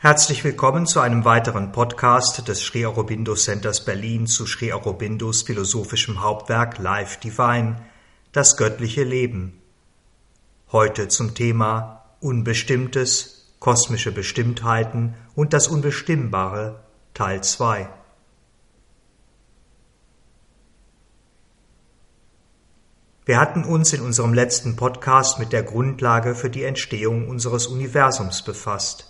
Herzlich willkommen zu einem weiteren Podcast des Sri Aurobindo Centers Berlin zu Sri Aurobindos philosophischem Hauptwerk Life Divine, das göttliche Leben. Heute zum Thema Unbestimmtes, kosmische Bestimmtheiten und das Unbestimmbare, Teil 2. Wir hatten uns in unserem letzten Podcast mit der Grundlage für die Entstehung unseres Universums befasst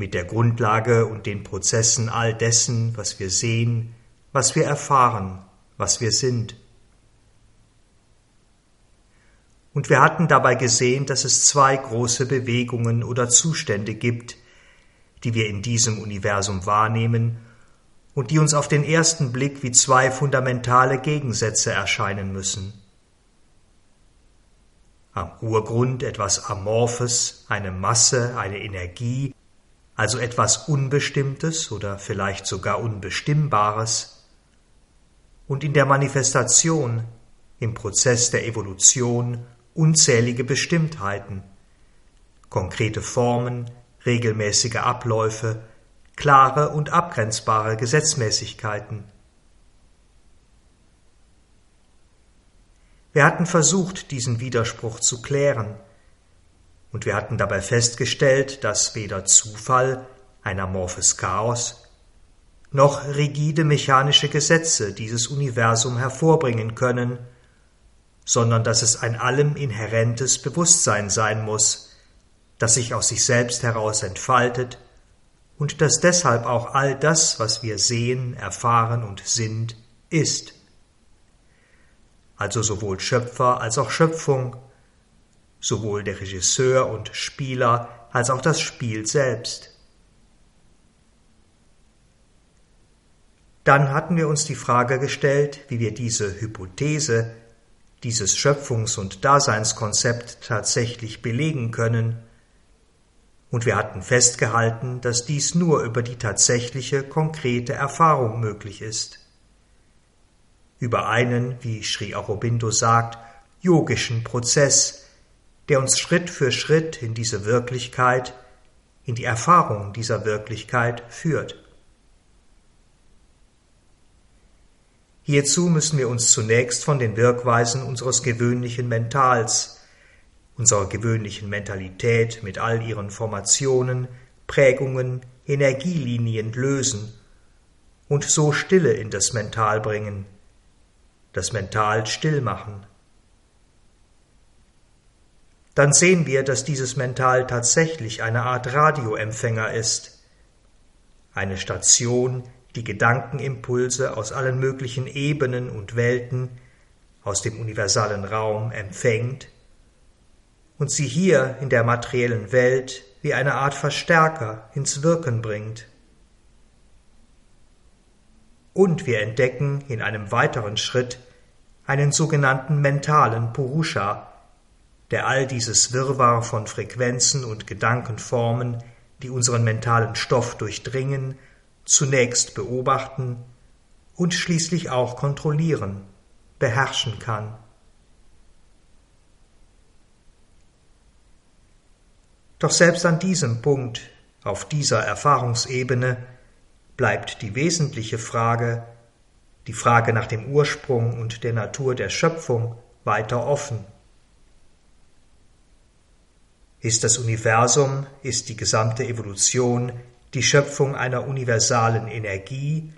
mit der Grundlage und den Prozessen all dessen, was wir sehen, was wir erfahren, was wir sind. Und wir hatten dabei gesehen, dass es zwei große Bewegungen oder Zustände gibt, die wir in diesem Universum wahrnehmen und die uns auf den ersten Blick wie zwei fundamentale Gegensätze erscheinen müssen. Am Urgrund etwas Amorphes, eine Masse, eine Energie, also etwas Unbestimmtes oder vielleicht sogar Unbestimmbares, und in der Manifestation, im Prozess der Evolution unzählige Bestimmtheiten, konkrete Formen, regelmäßige Abläufe, klare und abgrenzbare Gesetzmäßigkeiten. Wir hatten versucht, diesen Widerspruch zu klären, und wir hatten dabei festgestellt, dass weder Zufall, ein amorphes Chaos, noch rigide mechanische Gesetze dieses Universum hervorbringen können, sondern dass es ein allem inhärentes Bewusstsein sein muss, das sich aus sich selbst heraus entfaltet und das deshalb auch all das, was wir sehen, erfahren und sind, ist. Also sowohl Schöpfer als auch Schöpfung, sowohl der Regisseur und Spieler als auch das Spiel selbst. Dann hatten wir uns die Frage gestellt, wie wir diese Hypothese, dieses Schöpfungs- und Daseinskonzept tatsächlich belegen können, und wir hatten festgehalten, dass dies nur über die tatsächliche, konkrete Erfahrung möglich ist. Über einen, wie Sri Aurobindo sagt, yogischen Prozess, der uns Schritt für Schritt in diese Wirklichkeit, in die Erfahrung dieser Wirklichkeit führt. Hierzu müssen wir uns zunächst von den Wirkweisen unseres gewöhnlichen Mentals, unserer gewöhnlichen Mentalität mit all ihren Formationen, Prägungen, Energielinien lösen und so Stille in das Mental bringen, das Mental still machen dann sehen wir, dass dieses Mental tatsächlich eine Art Radioempfänger ist, eine Station, die Gedankenimpulse aus allen möglichen Ebenen und Welten aus dem universalen Raum empfängt und sie hier in der materiellen Welt wie eine Art Verstärker ins Wirken bringt. Und wir entdecken in einem weiteren Schritt einen sogenannten mentalen Purusha, der all dieses Wirrwarr von Frequenzen und Gedankenformen, die unseren mentalen Stoff durchdringen, zunächst beobachten und schließlich auch kontrollieren, beherrschen kann. Doch selbst an diesem Punkt, auf dieser Erfahrungsebene, bleibt die wesentliche Frage, die Frage nach dem Ursprung und der Natur der Schöpfung, weiter offen. Ist das Universum, ist die gesamte Evolution die Schöpfung einer universalen Energie,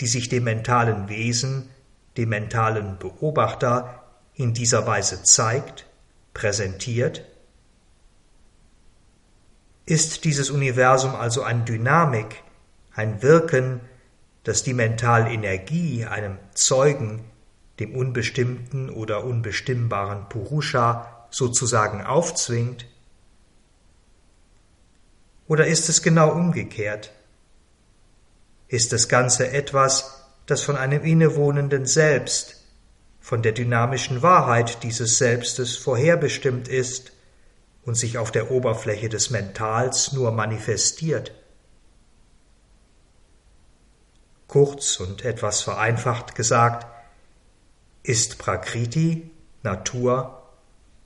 die sich dem mentalen Wesen, dem mentalen Beobachter in dieser Weise zeigt, präsentiert? Ist dieses Universum also eine Dynamik, ein Wirken, das die Mentalenergie einem Zeugen, dem unbestimmten oder unbestimmbaren Purusha sozusagen aufzwingt? Oder ist es genau umgekehrt? Ist das Ganze etwas, das von einem innewohnenden Selbst, von der dynamischen Wahrheit dieses Selbstes vorherbestimmt ist und sich auf der Oberfläche des Mentals nur manifestiert? Kurz und etwas vereinfacht gesagt, ist Prakriti, Natur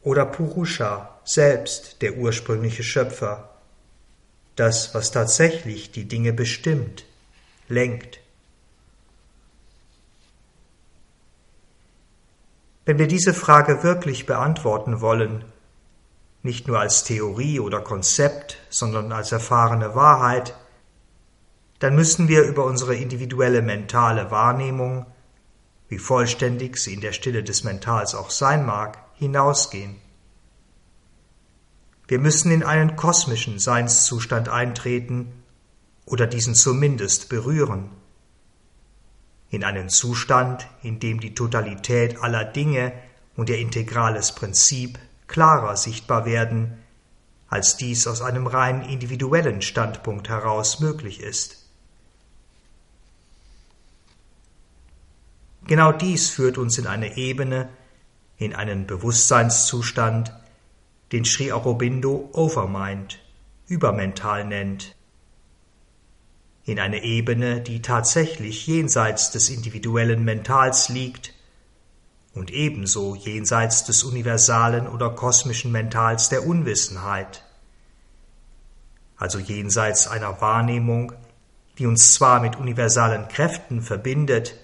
oder Purusha selbst der ursprüngliche Schöpfer. das, was tatsächlich die Dinge bestimmt, lenkt. Wenn wir diese Frage wirklich beantworten wollen, nicht nur als Theorie oder Konzept, sondern als erfahrene Wahrheit, dann müssen wir über unsere individuelle mentale Wahrnehmung, wie vollständig sie in der Stille des Mentals auch sein mag, hinausgehen. Wir müssen in einen kosmischen Seinszustand eintreten oder diesen zumindest berühren. In einen Zustand, in dem die Totalität aller Dinge und ihr integrales Prinzip klarer sichtbar werden, als dies aus einem rein individuellen Standpunkt heraus möglich ist. Genau dies führt uns in eine Ebene, in einen Bewusstseinszustand, den Sri Aurobindo Overmind, übermental nennt, in eine Ebene, die tatsächlich jenseits des individuellen Mentals liegt und ebenso jenseits des universalen oder kosmischen Mentals der Unwissenheit, also jenseits einer Wahrnehmung, die uns zwar mit universalen Kräften verbindet,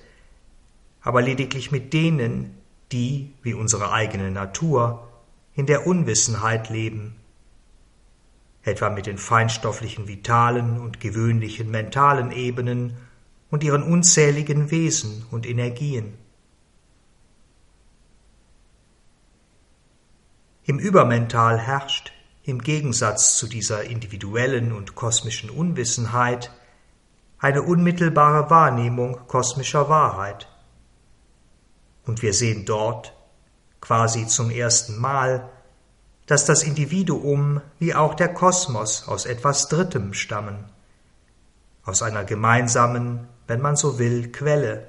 aber lediglich mit denen, die, wie unsere eigene Natur, in der Unwissenheit leben, etwa mit den feinstofflichen vitalen und gewöhnlichen mentalen Ebenen und ihren unzähligen Wesen und Energien. Im Übermental herrscht, im Gegensatz zu dieser individuellen und kosmischen Unwissenheit, eine unmittelbare Wahrnehmung kosmischer Wahrheit. Und wir sehen dort, quasi zum ersten Mal, dass das Individuum wie auch der Kosmos aus etwas Drittem stammen, aus einer gemeinsamen, wenn man so will, Quelle,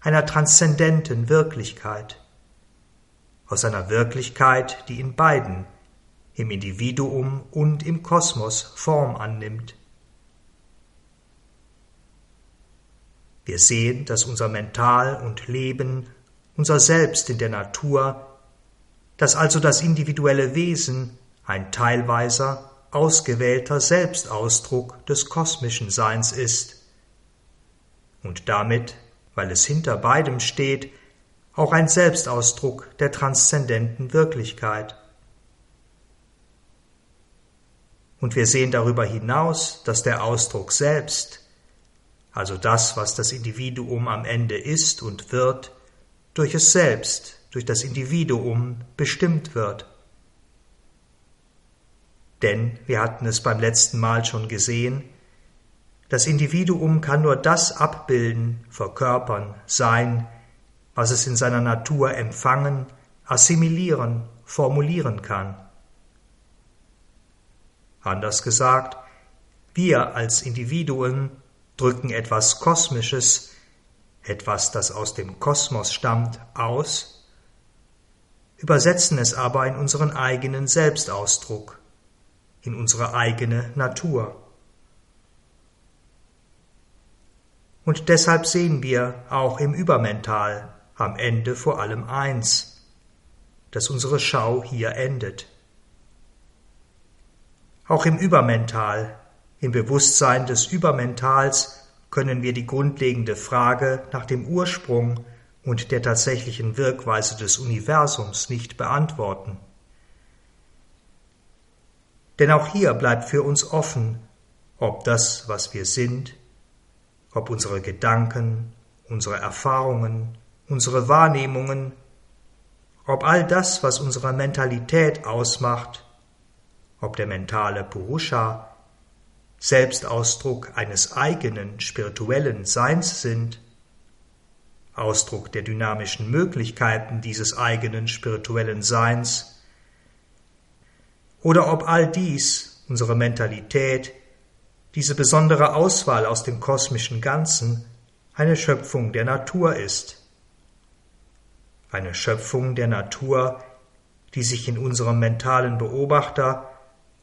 einer transzendenten Wirklichkeit, aus einer Wirklichkeit, die in beiden, im Individuum und im Kosmos Form annimmt. Wir sehen, dass unser Mental und Leben unser Selbst in der Natur, dass also das individuelle Wesen ein teilweiser, ausgewählter Selbstausdruck des kosmischen Seins ist und damit, weil es hinter beidem steht, auch ein Selbstausdruck der transzendenten Wirklichkeit. Und wir sehen darüber hinaus, dass der Ausdruck selbst, also das, was das Individuum am Ende ist und wird, durch es selbst, durch das Individuum bestimmt wird. Denn, wir hatten es beim letzten Mal schon gesehen, das Individuum kann nur das abbilden, verkörpern, sein, was es in seiner Natur empfangen, assimilieren, formulieren kann. Anders gesagt, wir als Individuen drücken etwas Kosmisches etwas, das aus dem Kosmos stammt, aus, übersetzen es aber in unseren eigenen Selbstausdruck, in unsere eigene Natur. Und deshalb sehen wir auch im Übermental am Ende vor allem eins, dass unsere Schau hier endet. Auch im Übermental, im Bewusstsein des Übermentals können wir die grundlegende Frage nach dem Ursprung und der tatsächlichen Wirkweise des Universums nicht beantworten. Denn auch hier bleibt für uns offen, ob das, was wir sind, ob unsere Gedanken, unsere Erfahrungen, unsere Wahrnehmungen, ob all das, was unsere Mentalität ausmacht, ob der mentale Purusha Selbstausdruck eines eigenen spirituellen Seins sind, Ausdruck der dynamischen Möglichkeiten dieses eigenen spirituellen Seins, oder ob all dies, unsere Mentalität, diese besondere Auswahl aus dem kosmischen Ganzen, eine Schöpfung der Natur ist. Eine Schöpfung der Natur, die sich in unserem mentalen Beobachter,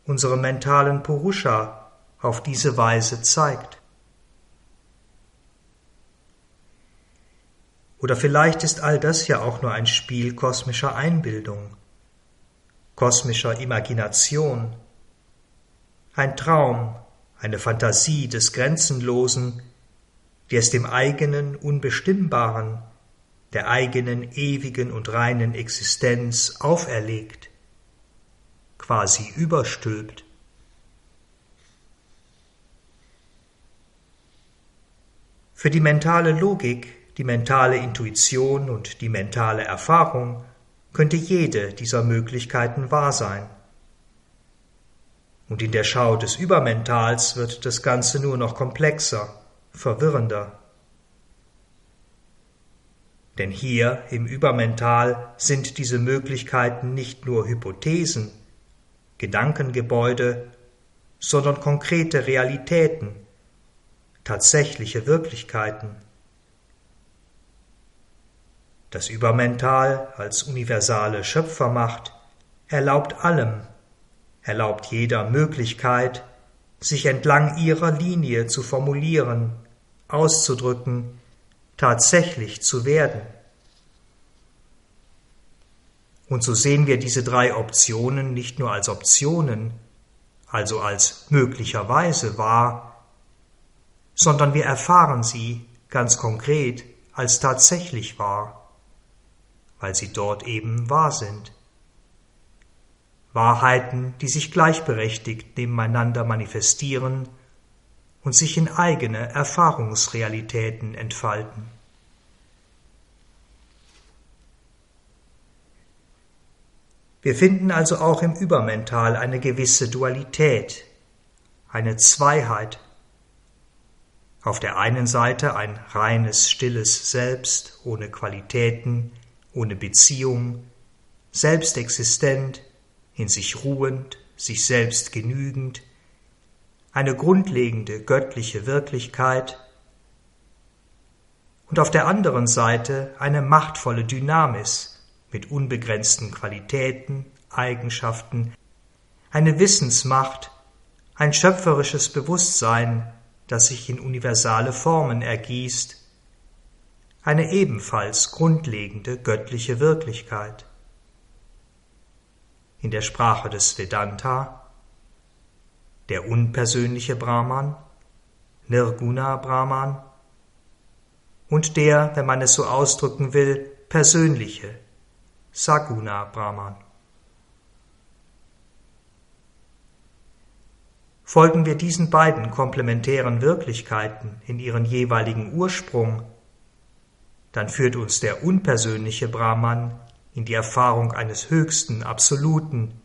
unserem mentalen Purusha auf diese Weise zeigt. Oder vielleicht ist all das ja auch nur ein Spiel kosmischer Einbildung, kosmischer Imagination, ein Traum, eine Fantasie des Grenzenlosen, die es dem eigenen Unbestimmbaren, der eigenen ewigen und reinen Existenz auferlegt, quasi überstülpt. Für die mentale Logik, die mentale Intuition und die mentale Erfahrung könnte jede dieser Möglichkeiten wahr sein. Und in der Schau des Übermentals wird das Ganze nur noch komplexer, verwirrender. Denn hier im Übermental sind diese Möglichkeiten nicht nur Hypothesen, Gedankengebäude, sondern konkrete Realitäten, tatsächliche Wirklichkeiten. Das Übermental als universale Schöpfermacht erlaubt allem, erlaubt jeder Möglichkeit, sich entlang ihrer Linie zu formulieren, auszudrücken, tatsächlich zu werden. Und so sehen wir diese drei Optionen nicht nur als Optionen, also als möglicherweise wahr, sondern wir erfahren sie ganz konkret als tatsächlich wahr, weil sie dort eben wahr sind. Wahrheiten, die sich gleichberechtigt nebeneinander manifestieren und sich in eigene Erfahrungsrealitäten entfalten. Wir finden also auch im Übermental eine gewisse Dualität, eine Zweiheit. Auf der einen Seite ein reines, stilles Selbst, ohne Qualitäten, ohne Beziehung, selbstexistent, in sich ruhend, sich selbst genügend, eine grundlegende göttliche Wirklichkeit und auf der anderen Seite eine machtvolle Dynamis mit unbegrenzten Qualitäten, Eigenschaften, eine Wissensmacht, ein schöpferisches Bewusstsein, das sich in universale Formen ergießt, eine ebenfalls grundlegende göttliche Wirklichkeit in der Sprache des Vedanta, der unpersönliche Brahman, Nirguna Brahman, und der, wenn man es so ausdrücken will, persönliche, Saguna Brahman. Folgen wir diesen beiden komplementären Wirklichkeiten in ihren jeweiligen Ursprung, dann führt uns der unpersönliche Brahman in die Erfahrung eines höchsten Absoluten,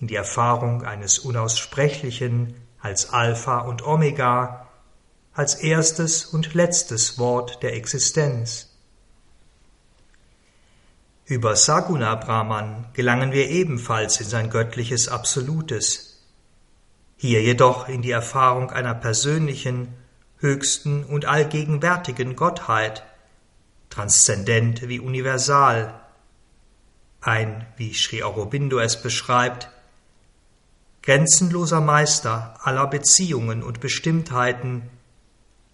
in die Erfahrung eines Unaussprechlichen als Alpha und Omega, als erstes und letztes Wort der Existenz. Über Saguna Brahman gelangen wir ebenfalls in sein göttliches Absolutes, hier jedoch in die Erfahrung einer persönlichen, höchsten und allgegenwärtigen Gottheit, transzendent wie universal, ein, wie Sri Aurobindo es beschreibt, grenzenloser Meister aller Beziehungen und Bestimmtheiten,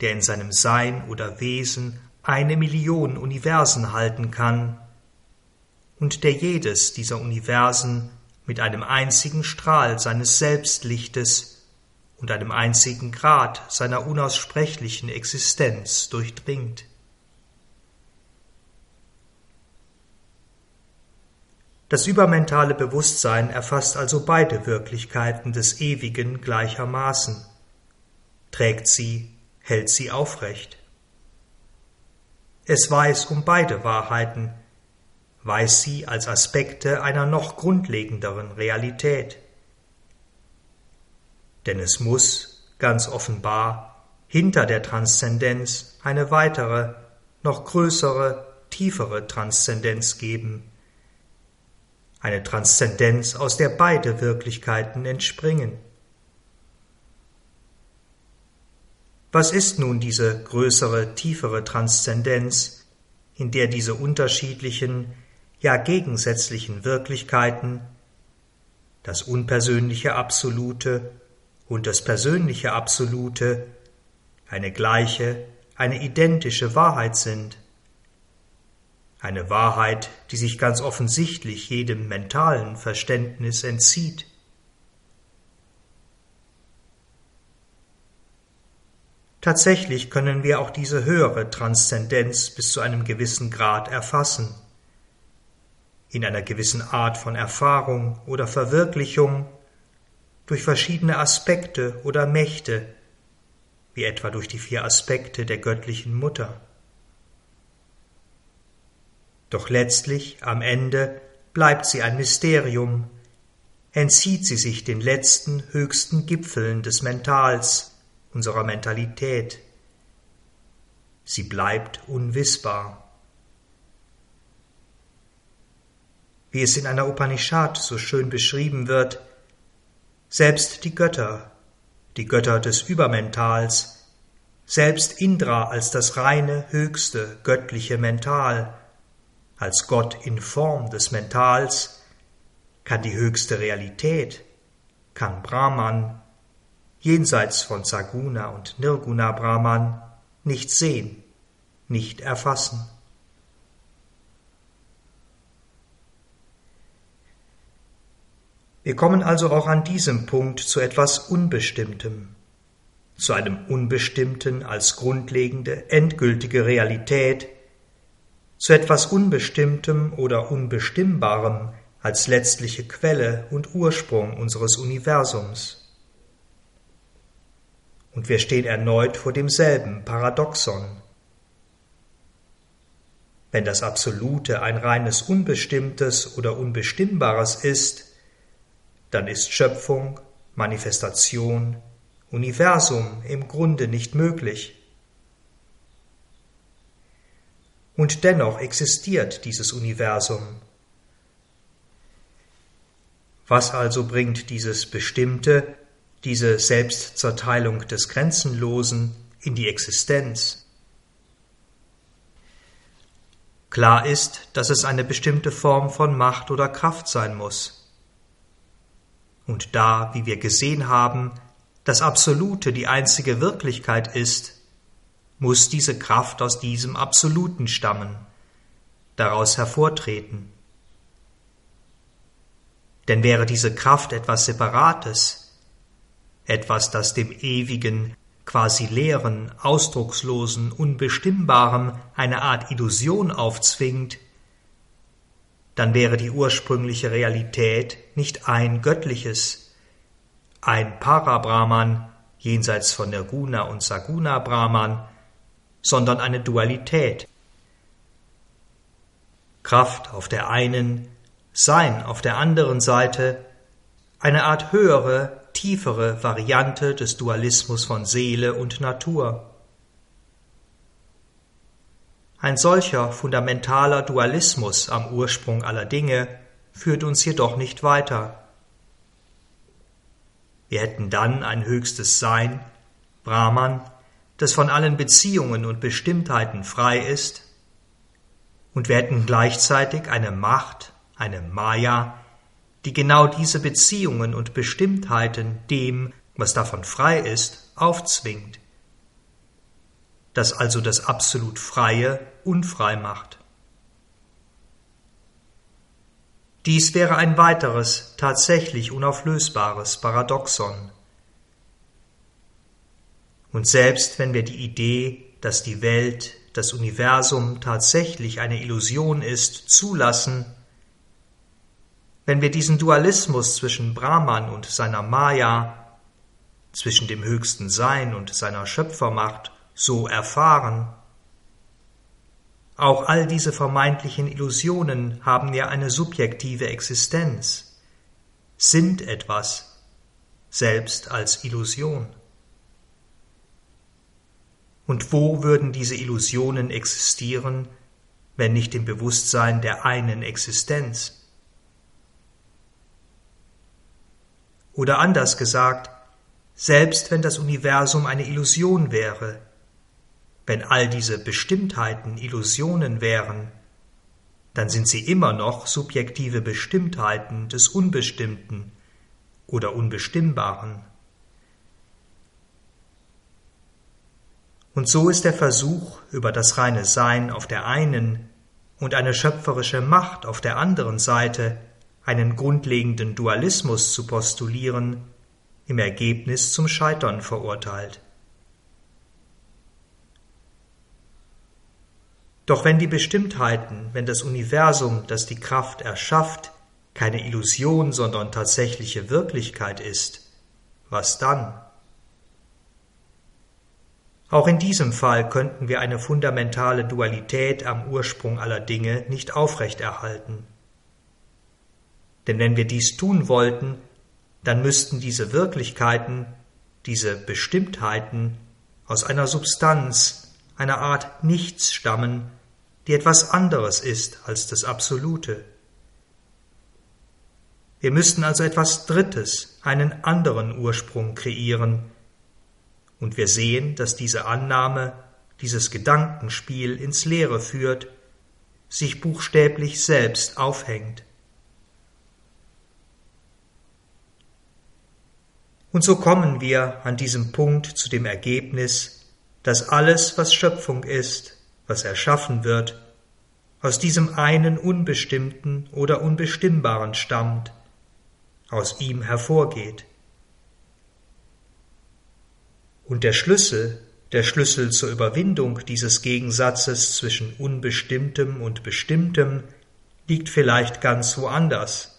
der in seinem Sein oder Wesen eine Million Universen halten kann und der jedes dieser Universen mit einem einzigen Strahl seines Selbstlichtes und einem einzigen Grad seiner unaussprechlichen Existenz durchdringt. Das übermentale Bewusstsein erfasst also beide Wirklichkeiten des Ewigen gleichermaßen, trägt sie, hält sie aufrecht. Es weiß um beide Wahrheiten, weiß sie als Aspekte einer noch grundlegenderen Realität. Denn es muss, ganz offenbar, hinter der Transzendenz eine weitere, noch größere, tiefere Transzendenz geben, eine Transzendenz, aus der beide Wirklichkeiten entspringen. Was ist nun diese größere, tiefere Transzendenz, in der diese unterschiedlichen, ja gegensätzlichen Wirklichkeiten, das unpersönliche Absolute und das persönliche Absolute, eine gleiche, eine identische Wahrheit sind, eine Wahrheit, die sich ganz offensichtlich jedem mentalen Verständnis entzieht. Tatsächlich können wir auch diese höhere Transzendenz bis zu einem gewissen Grad erfassen. In einer gewissen Art von Erfahrung oder Verwirklichung, durch verschiedene Aspekte oder Mächte, wie etwa durch die vier Aspekte der göttlichen Mutter. Doch letztlich, am Ende, bleibt sie ein Mysterium, entzieht sie sich den letzten, höchsten Gipfeln des Mentals, unserer Mentalität. Sie bleibt unwissbar. Wie es in einer Upanishad so schön beschrieben wird, selbst die Götter, die Götter des Übermentals, selbst Indra als das reine, höchste, göttliche Mental, als Gott in Form des Mentals, kann die höchste Realität, kann Brahman, jenseits von Saguna und Nirguna Brahman, nicht sehen, nicht erfassen. Wir kommen also auch an diesem Punkt zu etwas Unbestimmtem, zu einem Unbestimmten als grundlegende, endgültige Realität, zu etwas Unbestimmtem oder Unbestimmbarem als letztliche Quelle und Ursprung unseres Universums. Und wir stehen erneut vor demselben Paradoxon. Wenn das Absolute ein reines Unbestimmtes oder Unbestimmbares ist, dann ist Schöpfung, Manifestation, Universum im Grunde nicht möglich. Und dennoch existiert dieses Universum. Was also bringt dieses Bestimmte, diese Selbstzerteilung des Grenzenlosen in die Existenz? Klar ist, dass es eine bestimmte Form von Macht oder Kraft sein muss. Und da, wie wir gesehen haben, das Absolute die einzige Wirklichkeit ist, muss diese Kraft aus diesem Absoluten stammen, daraus hervortreten. Denn wäre diese Kraft etwas Separates, etwas, das dem ewigen, quasi leeren, ausdruckslosen, unbestimmbarem eine Art Illusion aufzwingt, dann wäre die ursprüngliche Realität nicht ein göttliches, ein Parabrahman jenseits von Nirguna und Saguna Brahman, sondern eine Dualität. Kraft auf der einen, Sein auf der anderen Seite, eine Art höhere, tiefere Variante des Dualismus von Seele und Natur. Ein solcher fundamentaler Dualismus am Ursprung aller Dinge führt uns jedoch nicht weiter. Wir hätten dann ein höchstes Sein, Brahman, das von allen Beziehungen und Bestimmtheiten frei ist, und wir hätten gleichzeitig eine Macht, eine Maya, die genau diese Beziehungen und Bestimmtheiten dem, was davon frei ist, aufzwingt das also das absolut Freie unfrei macht. Dies wäre ein weiteres, tatsächlich unauflösbares Paradoxon. Und selbst wenn wir die Idee, dass die Welt, das Universum tatsächlich eine Illusion ist, zulassen, wenn wir diesen Dualismus zwischen Brahman und seiner Maya, zwischen dem höchsten Sein und seiner Schöpfermacht so erfahren. Auch all diese vermeintlichen Illusionen haben ja eine subjektive Existenz, sind etwas, selbst als Illusion. Und wo würden diese Illusionen existieren, wenn nicht im Bewusstsein der einen Existenz? Oder anders gesagt, selbst wenn das Universum eine Illusion wäre, wenn all diese Bestimmtheiten Illusionen wären, dann sind sie immer noch subjektive Bestimmtheiten des Unbestimmten oder Unbestimmbaren. Und so ist der Versuch, über das reine Sein auf der einen und eine schöpferische Macht auf der anderen Seite einen grundlegenden Dualismus zu postulieren, im Ergebnis zum Scheitern verurteilt. Doch wenn die Bestimmtheiten, wenn das Universum, das die Kraft erschafft, keine Illusion, sondern tatsächliche Wirklichkeit ist, was dann? Auch in diesem Fall könnten wir eine fundamentale Dualität am Ursprung aller Dinge nicht aufrechterhalten. Denn wenn wir dies tun wollten, dann müssten diese Wirklichkeiten, diese Bestimmtheiten aus einer Substanz, einer Art Nichts stammen, die etwas anderes ist als das Absolute. Wir müssten also etwas Drittes, einen anderen Ursprung kreieren, und wir sehen, dass diese Annahme, dieses Gedankenspiel ins Leere führt, sich buchstäblich selbst aufhängt. Und so kommen wir an diesem Punkt zu dem Ergebnis, dass alles, was Schöpfung ist, was erschaffen wird, aus diesem einen Unbestimmten oder Unbestimmbaren stammt, aus ihm hervorgeht. Und der Schlüssel, der Schlüssel zur Überwindung dieses Gegensatzes zwischen Unbestimmtem und Bestimmtem liegt vielleicht ganz woanders,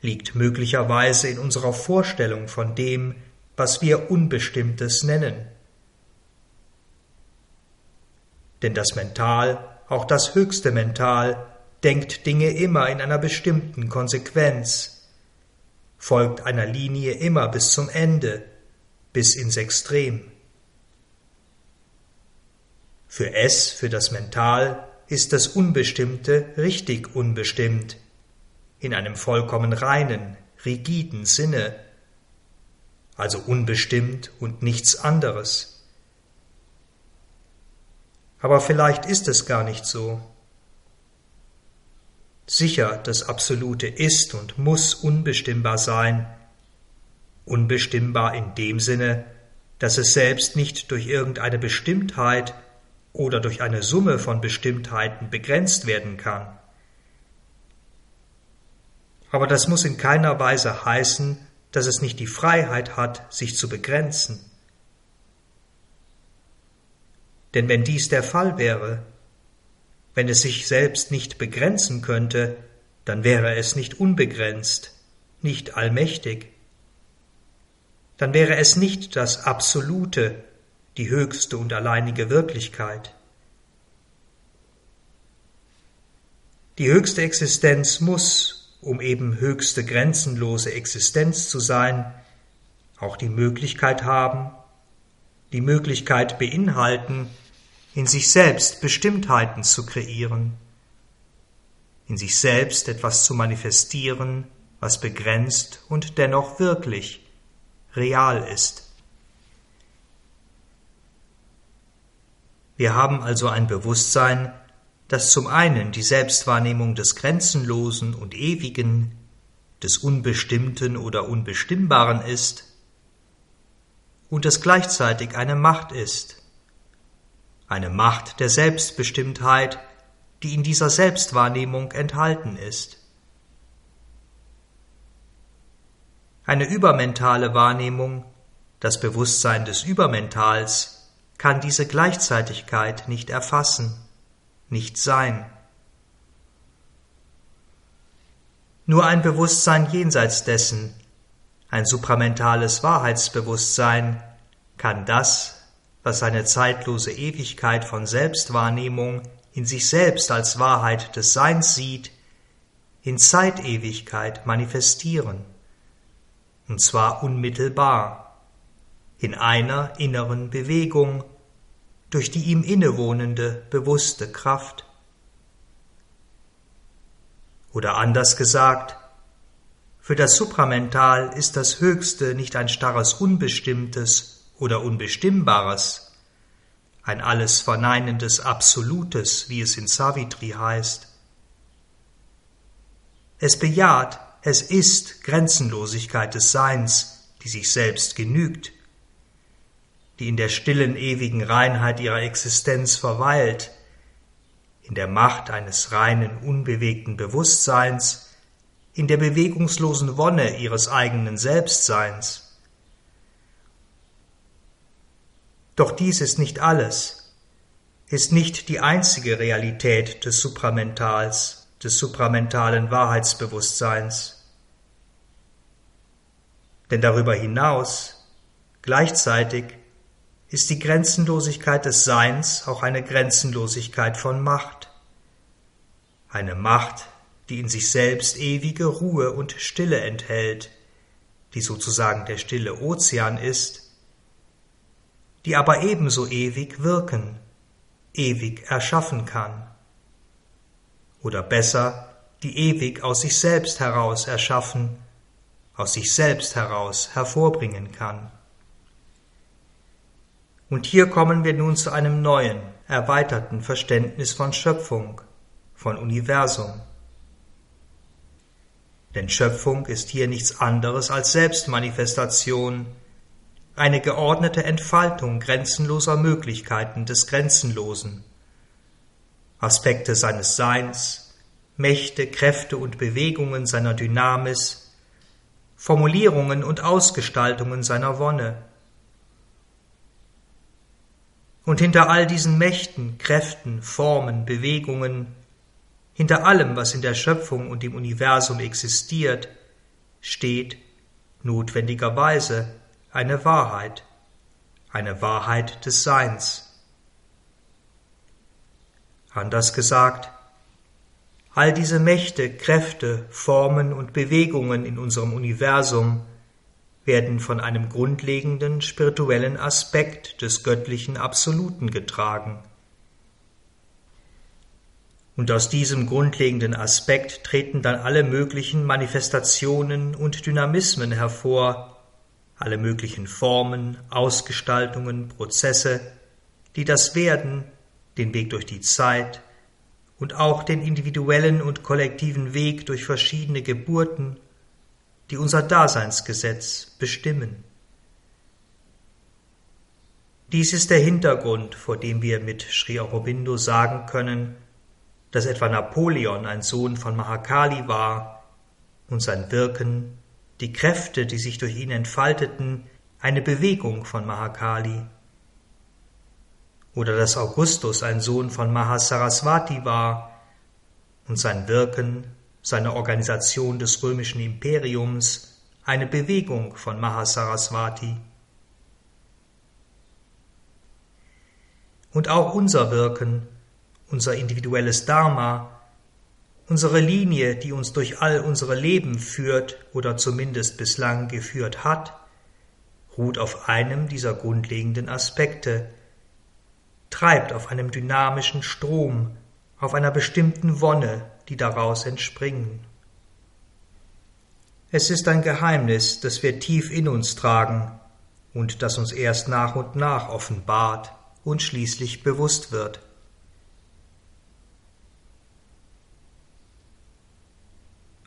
liegt möglicherweise in unserer Vorstellung von dem, was wir Unbestimmtes nennen. Denn das Mental, auch das höchste Mental, denkt Dinge immer in einer bestimmten Konsequenz, folgt einer Linie immer bis zum Ende, bis ins Extrem. Für es, für das Mental, ist das Unbestimmte richtig unbestimmt, in einem vollkommen reinen, rigiden Sinne, also unbestimmt und nichts anderes. Aber vielleicht ist es gar nicht so. Sicher, das Absolute ist und muss unbestimmbar sein, unbestimmbar in dem Sinne, dass es selbst nicht durch irgendeine Bestimmtheit oder durch eine Summe von Bestimmtheiten begrenzt werden kann. Aber das muss in keiner Weise heißen, dass es nicht die Freiheit hat, sich zu begrenzen. Denn wenn dies der Fall wäre, wenn es sich selbst nicht begrenzen könnte, dann wäre es nicht unbegrenzt, nicht allmächtig. Dann wäre es nicht das Absolute, die höchste und alleinige Wirklichkeit. Die höchste Existenz muss um eben höchste grenzenlose Existenz zu sein, auch die Möglichkeit haben, die Möglichkeit beinhalten, in sich selbst Bestimmtheiten zu kreieren, in sich selbst etwas zu manifestieren, was begrenzt und dennoch wirklich, real ist. Wir haben also ein Bewusstsein, das zum einen die Selbstwahrnehmung des Grenzenlosen und Ewigen, des Unbestimmten oder Unbestimmbaren ist, und das gleichzeitig eine Macht ist, eine Macht der Selbstbestimmtheit, die in dieser Selbstwahrnehmung enthalten ist. Eine übermentale Wahrnehmung, das Bewusstsein des Übermentals, kann diese Gleichzeitigkeit nicht erfassen nicht sein. Nur ein Bewusstsein jenseits dessen, ein supramentales Wahrheitsbewusstsein, kann das, was seine zeitlose Ewigkeit von Selbstwahrnehmung in sich selbst als Wahrheit des Seins sieht, in Zeitewigkeit manifestieren, und zwar unmittelbar, in einer inneren Bewegung, durch die ihm innewohnende bewusste Kraft. Oder anders gesagt, für das Supramental ist das Höchste nicht ein starres Unbestimmtes oder Unbestimmbares, ein alles verneinendes Absolutes, wie es in Savitri heißt. Es bejaht, es ist Grenzenlosigkeit des Seins, die sich selbst genügt, die in der stillen ewigen Reinheit ihrer Existenz verweilt, in der Macht eines reinen, unbewegten Bewusstseins, in der bewegungslosen Wonne ihres eigenen Selbstseins. Doch dies ist nicht alles. ist nicht die einzige Realität des Supramentals, des supramentalen Wahrheitsbewusstseins. Denn darüber hinaus, gleichzeitig, ist die Grenzenlosigkeit des Seins auch eine Grenzenlosigkeit von Macht. Eine Macht, die in sich selbst ewige Ruhe und Stille enthält, die sozusagen der stille Ozean ist, die aber ebenso ewig wirken, ewig erschaffen kann. Oder besser, die ewig aus sich selbst heraus erschaffen, aus sich selbst heraus hervorbringen kann. Und hier kommen wir nun zu einem neuen, erweiterten Verständnis von Schöpfung, von Universum. Denn Schöpfung ist hier nichts anderes als Selbstmanifestation, eine geordnete Entfaltung grenzenloser Möglichkeiten des Grenzenlosen, Aspekte seines Seins, Mächte, Kräfte und Bewegungen seiner Dynamis, Formulierungen und Ausgestaltungen seiner Wonne. Und hinter all diesen Mächten, Kräften, Formen, Bewegungen, hinter allem, was in der Schöpfung und im Universum existiert, steht notwendigerweise eine Wahrheit, eine Wahrheit des Seins. Anders gesagt, all diese Mächte, Kräfte, Formen und Bewegungen in unserem Universum werden von einem grundlegenden spirituellen Aspekt des göttlichen Absoluten getragen. Und aus diesem grundlegenden Aspekt treten dann alle möglichen Manifestationen und Dynamismen hervor, alle möglichen Formen, Ausgestaltungen, Prozesse, die das Werden, den Weg durch die Zeit und auch den individuellen und kollektiven Weg durch verschiedene Geburten, die unser Daseinsgesetz bestimmen. Dies ist der Hintergrund, vor dem wir mit Sri Aurobindo sagen können, dass etwa Napoleon ein Sohn von Mahakali war und sein Wirken die Kräfte, die sich durch ihn entfalteten, eine Bewegung von Mahakali. Oder dass Augustus ein Sohn von Mahasaraswati war und sein Wirken, seine Organisation des römischen Imperiums eine Bewegung von Mahasaraswati. Und auch unser Wirken, unser individuelles Dharma Unsere Linie, die uns durch all unsere Leben führt oder zumindest bislang geführt hat, ruht auf einem dieser grundlegenden Aspekte, treibt auf einem dynamischen Strom, auf einer bestimmten Wonne, die daraus entspringen. Es ist ein Geheimnis, das wir tief in uns tragen und das uns erst nach und nach offenbart und schließlich bewusst wird.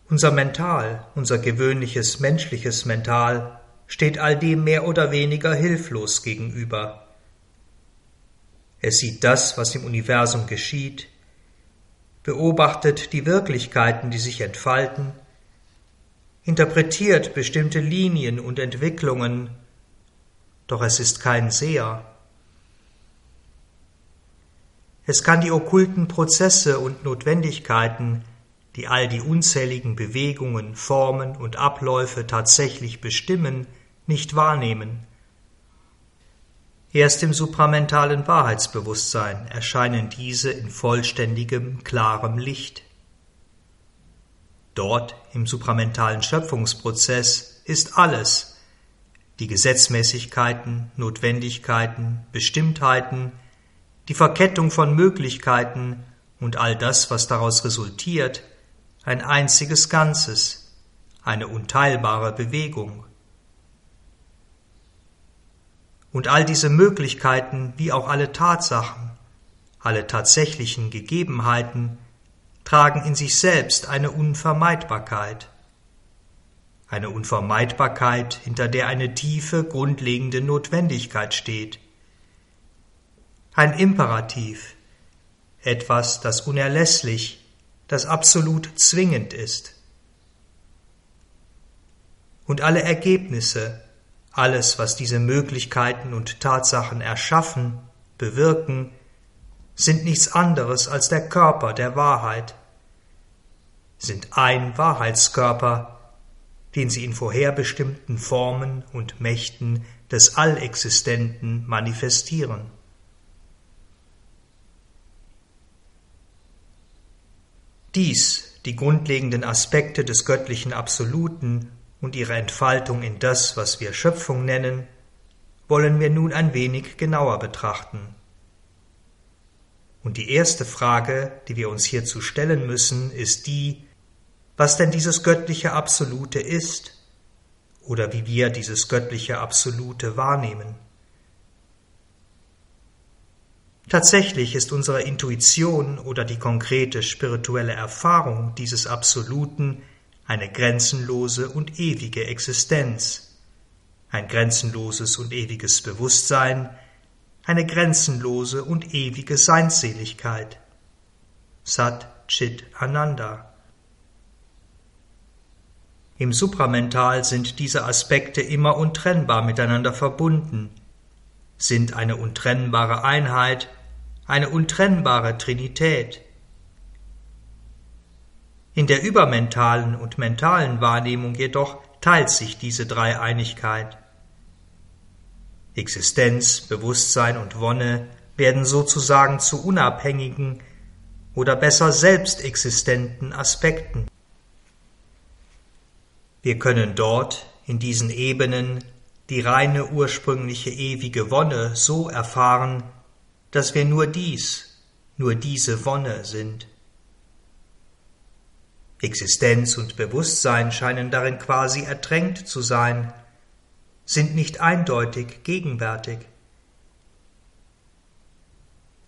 Unser Mental, unser gewöhnliches menschliches Mental, steht all dem mehr oder weniger hilflos gegenüber. Es sieht das, was im Universum geschieht, beobachtet die Wirklichkeiten, die sich entfalten, interpretiert bestimmte Linien und Entwicklungen, doch es ist kein Seher. Es kann die okkulten Prozesse und Notwendigkeiten, die all die unzähligen Bewegungen, Formen und Abläufe tatsächlich bestimmen, nicht wahrnehmen. Erst im supramentalen Wahrheitsbewusstsein erscheinen diese in vollständigem, klarem Licht. Dort im supramentalen Schöpfungsprozess ist alles, die Gesetzmäßigkeiten, Notwendigkeiten, Bestimmtheiten, die Verkettung von Möglichkeiten und all das, was daraus resultiert, ein einziges Ganzes, eine unteilbare Bewegung. Und all diese Möglichkeiten, wie auch alle Tatsachen, alle tatsächlichen Gegebenheiten, tragen in sich selbst eine Unvermeidbarkeit. Eine Unvermeidbarkeit, hinter der eine tiefe, grundlegende Notwendigkeit steht. Ein Imperativ, etwas, das unerlässlich das absolut zwingend ist. Und alle Ergebnisse, alles, was diese Möglichkeiten und Tatsachen erschaffen, bewirken, sind nichts anderes als der Körper der Wahrheit, sind ein Wahrheitskörper, den sie in vorherbestimmten Formen und Mächten des Allexistenten manifestieren. Dies, die grundlegenden Aspekte des göttlichen Absoluten und ihre Entfaltung in das, was wir Schöpfung nennen, wollen wir nun ein wenig genauer betrachten. Und die erste Frage, die wir uns hierzu stellen müssen, ist die, was denn dieses göttliche Absolute ist oder wie wir dieses göttliche Absolute wahrnehmen. Tatsächlich ist unsere Intuition oder die konkrete spirituelle Erfahrung dieses Absoluten eine grenzenlose und ewige Existenz, ein grenzenloses und ewiges Bewusstsein, eine grenzenlose und ewige Seinsseligkeit. Sat Chit Ananda. Im Supramental sind diese Aspekte immer untrennbar miteinander verbunden, sind eine untrennbare Einheit, eine untrennbare Trinität. In der übermentalen und mentalen Wahrnehmung jedoch teilt sich diese Dreieinigkeit. Existenz, Bewusstsein und Wonne werden sozusagen zu unabhängigen oder besser selbstexistenten Aspekten. Wir können dort in diesen Ebenen die reine ursprüngliche ewige Wonne so erfahren, dass wir nur dies, nur diese Wonne sind. Existenz und Bewusstsein scheinen darin quasi ertränkt zu sein, sind nicht eindeutig gegenwärtig.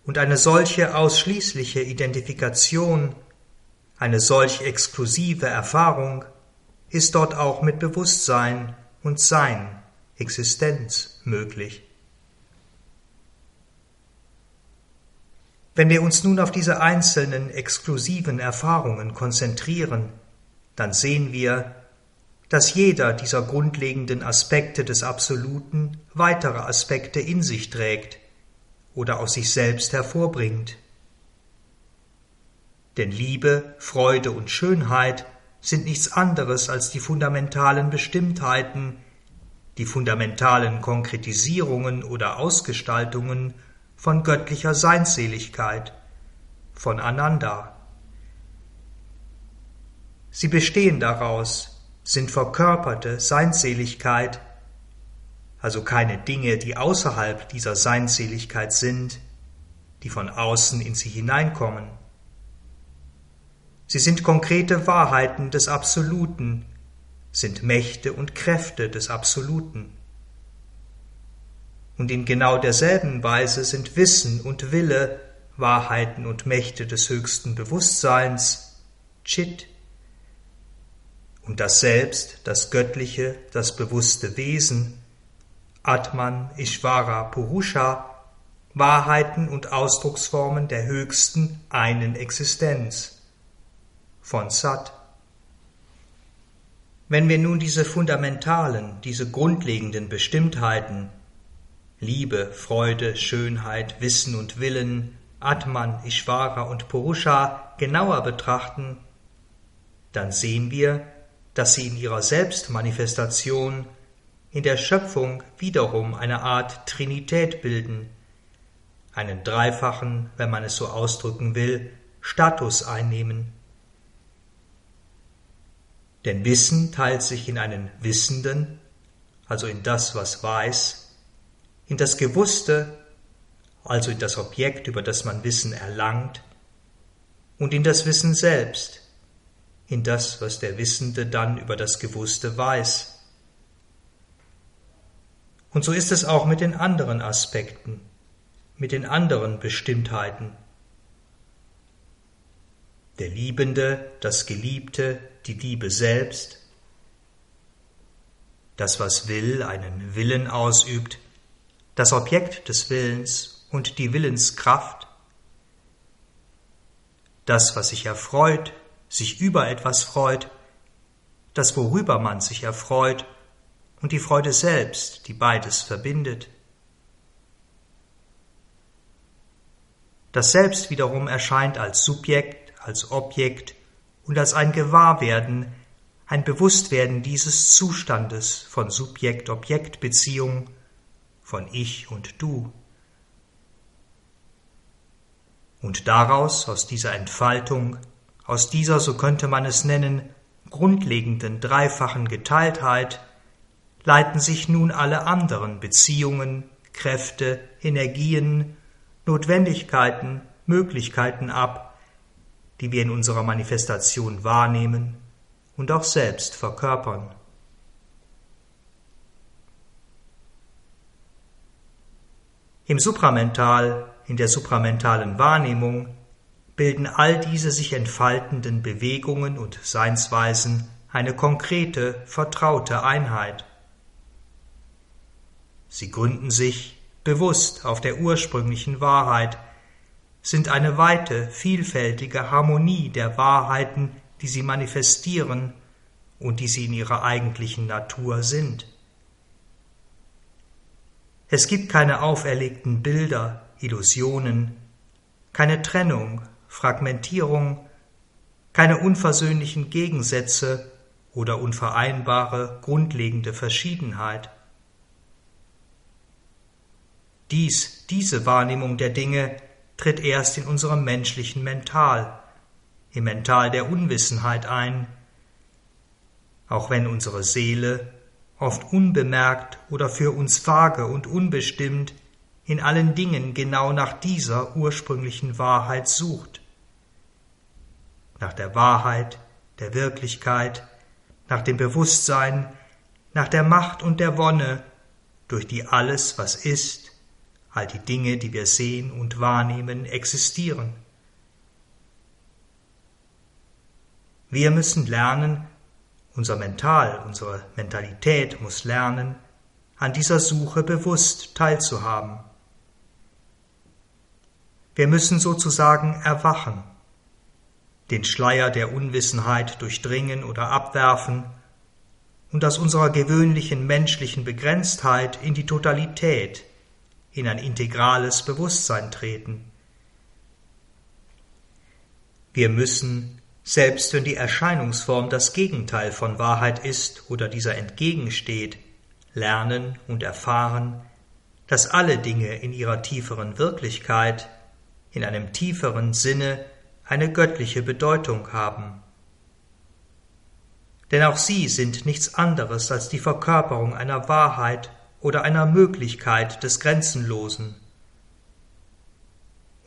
Und eine solche ausschließliche Identifikation, eine solch exklusive Erfahrung ist dort auch mit Bewusstsein und Sein, Existenz möglich. Wenn wir uns nun auf diese einzelnen exklusiven Erfahrungen konzentrieren, dann sehen wir, dass jeder dieser grundlegenden Aspekte des Absoluten weitere Aspekte in sich trägt oder aus sich selbst hervorbringt. Denn Liebe, Freude und Schönheit sind nichts anderes als die fundamentalen Bestimmtheiten, die fundamentalen Konkretisierungen oder Ausgestaltungen von göttlicher Seinsseligkeit, von Ananda. Sie bestehen daraus, sind verkörperte Seinsseligkeit, also keine Dinge, die außerhalb dieser Seinsseligkeit sind, die von außen in sie hineinkommen. Sie sind konkrete Wahrheiten des Absoluten, sind Mächte und Kräfte des Absoluten und in genau derselben Weise sind Wissen und Wille Wahrheiten und Mächte des höchsten Bewusstseins, Chit, und das Selbst, das Göttliche, das bewusste Wesen, Atman, Ishvara, Purusha, Wahrheiten und Ausdrucksformen der höchsten einen Existenz, von Sat. Wenn wir nun diese fundamentalen, diese grundlegenden Bestimmtheiten Liebe, Freude, Schönheit, Wissen und Willen, Atman, Ishvara und Purusha genauer betrachten, dann sehen wir, dass sie in ihrer Selbstmanifestation in der Schöpfung wiederum eine Art Trinität bilden, einen dreifachen, wenn man es so ausdrücken will, Status einnehmen. Denn Wissen teilt sich in einen Wissenden, also in das, was weiß, in das Gewusste, also in das Objekt, über das man Wissen erlangt, und in das Wissen selbst, in das, was der Wissende dann über das Gewusste weiß. Und so ist es auch mit den anderen Aspekten, mit den anderen Bestimmtheiten. Der Liebende, das Geliebte, die Liebe selbst, das, was will, einen Willen ausübt, das Objekt des Willens und die Willenskraft, das, was sich erfreut, sich über etwas freut, das, worüber man sich erfreut, und die Freude selbst, die beides verbindet. Das Selbst wiederum erscheint als Subjekt, als Objekt und als ein Gewahrwerden, ein Bewusstwerden dieses Zustandes von Subjekt-Objekt-Beziehung, von Ich und Du. Und daraus, aus dieser Entfaltung, aus dieser, so könnte man es nennen, grundlegenden dreifachen Geteiltheit, leiten sich nun alle anderen Beziehungen, Kräfte, Energien, Notwendigkeiten, Möglichkeiten ab, die wir in unserer Manifestation wahrnehmen und auch selbst verkörpern. Im Supramental, in der supramentalen Wahrnehmung, bilden all diese sich entfaltenden Bewegungen und Seinsweisen eine konkrete, vertraute Einheit. Sie gründen sich bewusst auf der ursprünglichen Wahrheit, sind eine weite, vielfältige Harmonie der Wahrheiten, die sie manifestieren und die sie in ihrer eigentlichen Natur sind. Es gibt keine auferlegten Bilder, Illusionen, keine Trennung, Fragmentierung, keine unversöhnlichen Gegensätze oder unvereinbare grundlegende Verschiedenheit. Dies, diese Wahrnehmung der Dinge tritt erst in unserem menschlichen Mental, im Mental der Unwissenheit ein, auch wenn unsere Seele, oft unbemerkt oder für uns vage und unbestimmt, in allen Dingen genau nach dieser ursprünglichen Wahrheit sucht. Nach der Wahrheit, der Wirklichkeit, nach dem Bewusstsein, nach der Macht und der Wonne, durch die alles, was ist, all die Dinge, die wir sehen und wahrnehmen, existieren. Wir müssen lernen, unser Mental, unsere Mentalität muss lernen, an dieser Suche bewusst teilzuhaben. Wir müssen sozusagen erwachen, den Schleier der Unwissenheit durchdringen oder abwerfen und aus unserer gewöhnlichen menschlichen Begrenztheit in die Totalität, in ein integrales Bewusstsein treten. Wir müssen, selbst wenn die Erscheinungsform das Gegenteil von Wahrheit ist oder dieser entgegensteht, lernen und erfahren, dass alle Dinge in ihrer tieferen Wirklichkeit, in einem tieferen Sinne eine göttliche Bedeutung haben. Denn auch sie sind nichts anderes als die Verkörperung einer Wahrheit oder einer Möglichkeit des Grenzenlosen.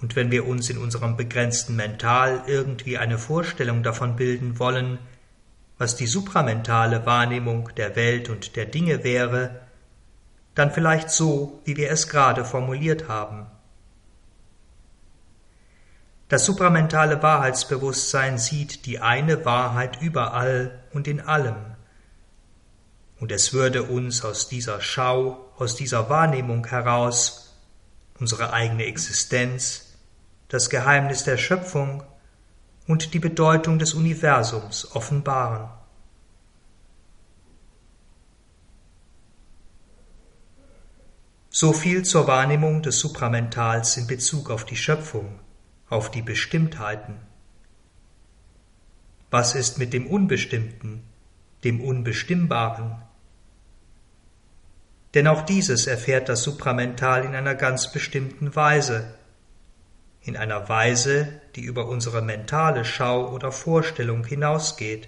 Und wenn wir uns in unserem begrenzten Mental irgendwie eine Vorstellung davon bilden wollen, was die supramentale Wahrnehmung der Welt und der Dinge wäre, dann vielleicht so, wie wir es gerade formuliert haben. Das supramentale Wahrheitsbewusstsein sieht die eine Wahrheit überall und in allem und es würde uns aus dieser Schau, aus dieser Wahrnehmung heraus unsere eigene Existenz, das Geheimnis der Schöpfung und die Bedeutung des Universums offenbaren. So viel zur Wahrnehmung des Supramentals in Bezug auf die Schöpfung, auf die Bestimmtheiten. Was ist mit dem Unbestimmten, dem Unbestimmbaren? Denn auch dieses erfährt das Supramental in einer ganz bestimmten Weise, in einer Weise, die über unsere mentale Schau oder Vorstellung hinausgeht.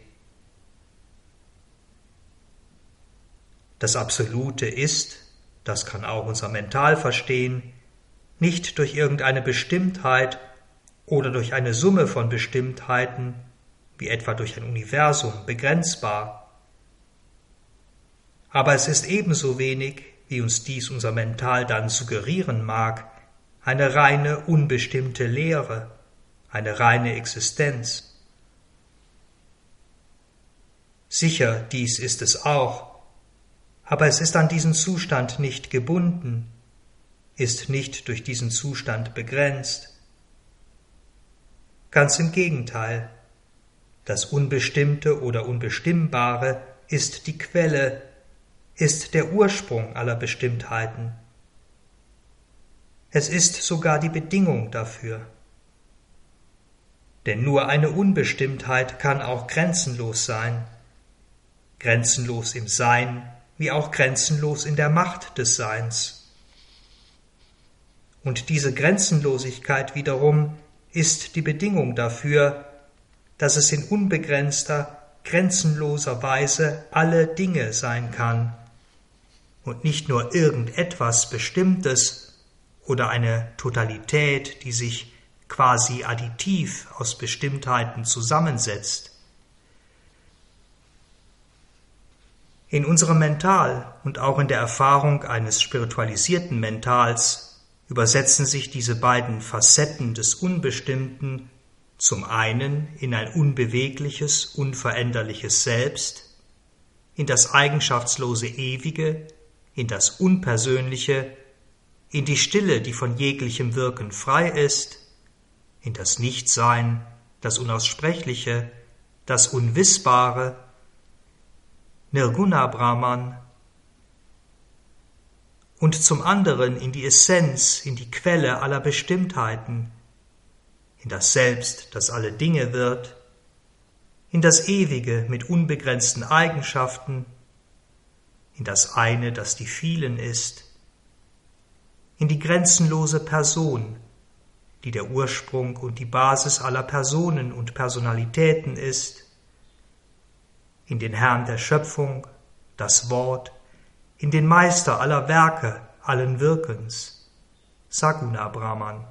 Das Absolute ist, das kann auch unser Mental verstehen, nicht durch irgendeine Bestimmtheit oder durch eine Summe von Bestimmtheiten, wie etwa durch ein Universum, begrenzbar, aber es ist ebenso wenig, wie uns dies unser Mental dann suggerieren mag, eine reine unbestimmte Lehre, eine reine Existenz. Sicher, dies ist es auch, aber es ist an diesen Zustand nicht gebunden, ist nicht durch diesen Zustand begrenzt. Ganz im Gegenteil, das Unbestimmte oder Unbestimmbare ist die Quelle ist der Ursprung aller Bestimmtheiten. Es ist sogar die Bedingung dafür. Denn nur eine Unbestimmtheit kann auch grenzenlos sein, grenzenlos im Sein, wie auch grenzenlos in der Macht des Seins. Und diese Grenzenlosigkeit wiederum ist die Bedingung dafür, dass es in unbegrenzter, grenzenloser Weise alle Dinge sein kann und nicht nur irgendetwas Bestimmtes oder eine Totalität, die sich quasi additiv aus Bestimmtheiten zusammensetzt. In unserem Mental und auch in der Erfahrung eines spiritualisierten Mentals übersetzen sich diese beiden Facetten des Unbestimmten zum einen in ein unbewegliches, unveränderliches Selbst, in das eigenschaftslose Ewige, in das Unpersönliche, in die Stille, die von jeglichem Wirken frei ist, in das Nichtsein, das Unaussprechliche, das Unwissbare, Nirguna Brahman, und zum anderen in die Essenz, in die Quelle aller Bestimmtheiten, in das Selbst, das alle Dinge wird, in das Ewige mit unbegrenzten Eigenschaften, in das eine, das die vielen ist, in die grenzenlose Person, die der Ursprung und die Basis aller Personen und Personalitäten ist, in den Herrn der Schöpfung, das Wort, in den Meister aller Werke, allen Wirkens, Saguna Brahman.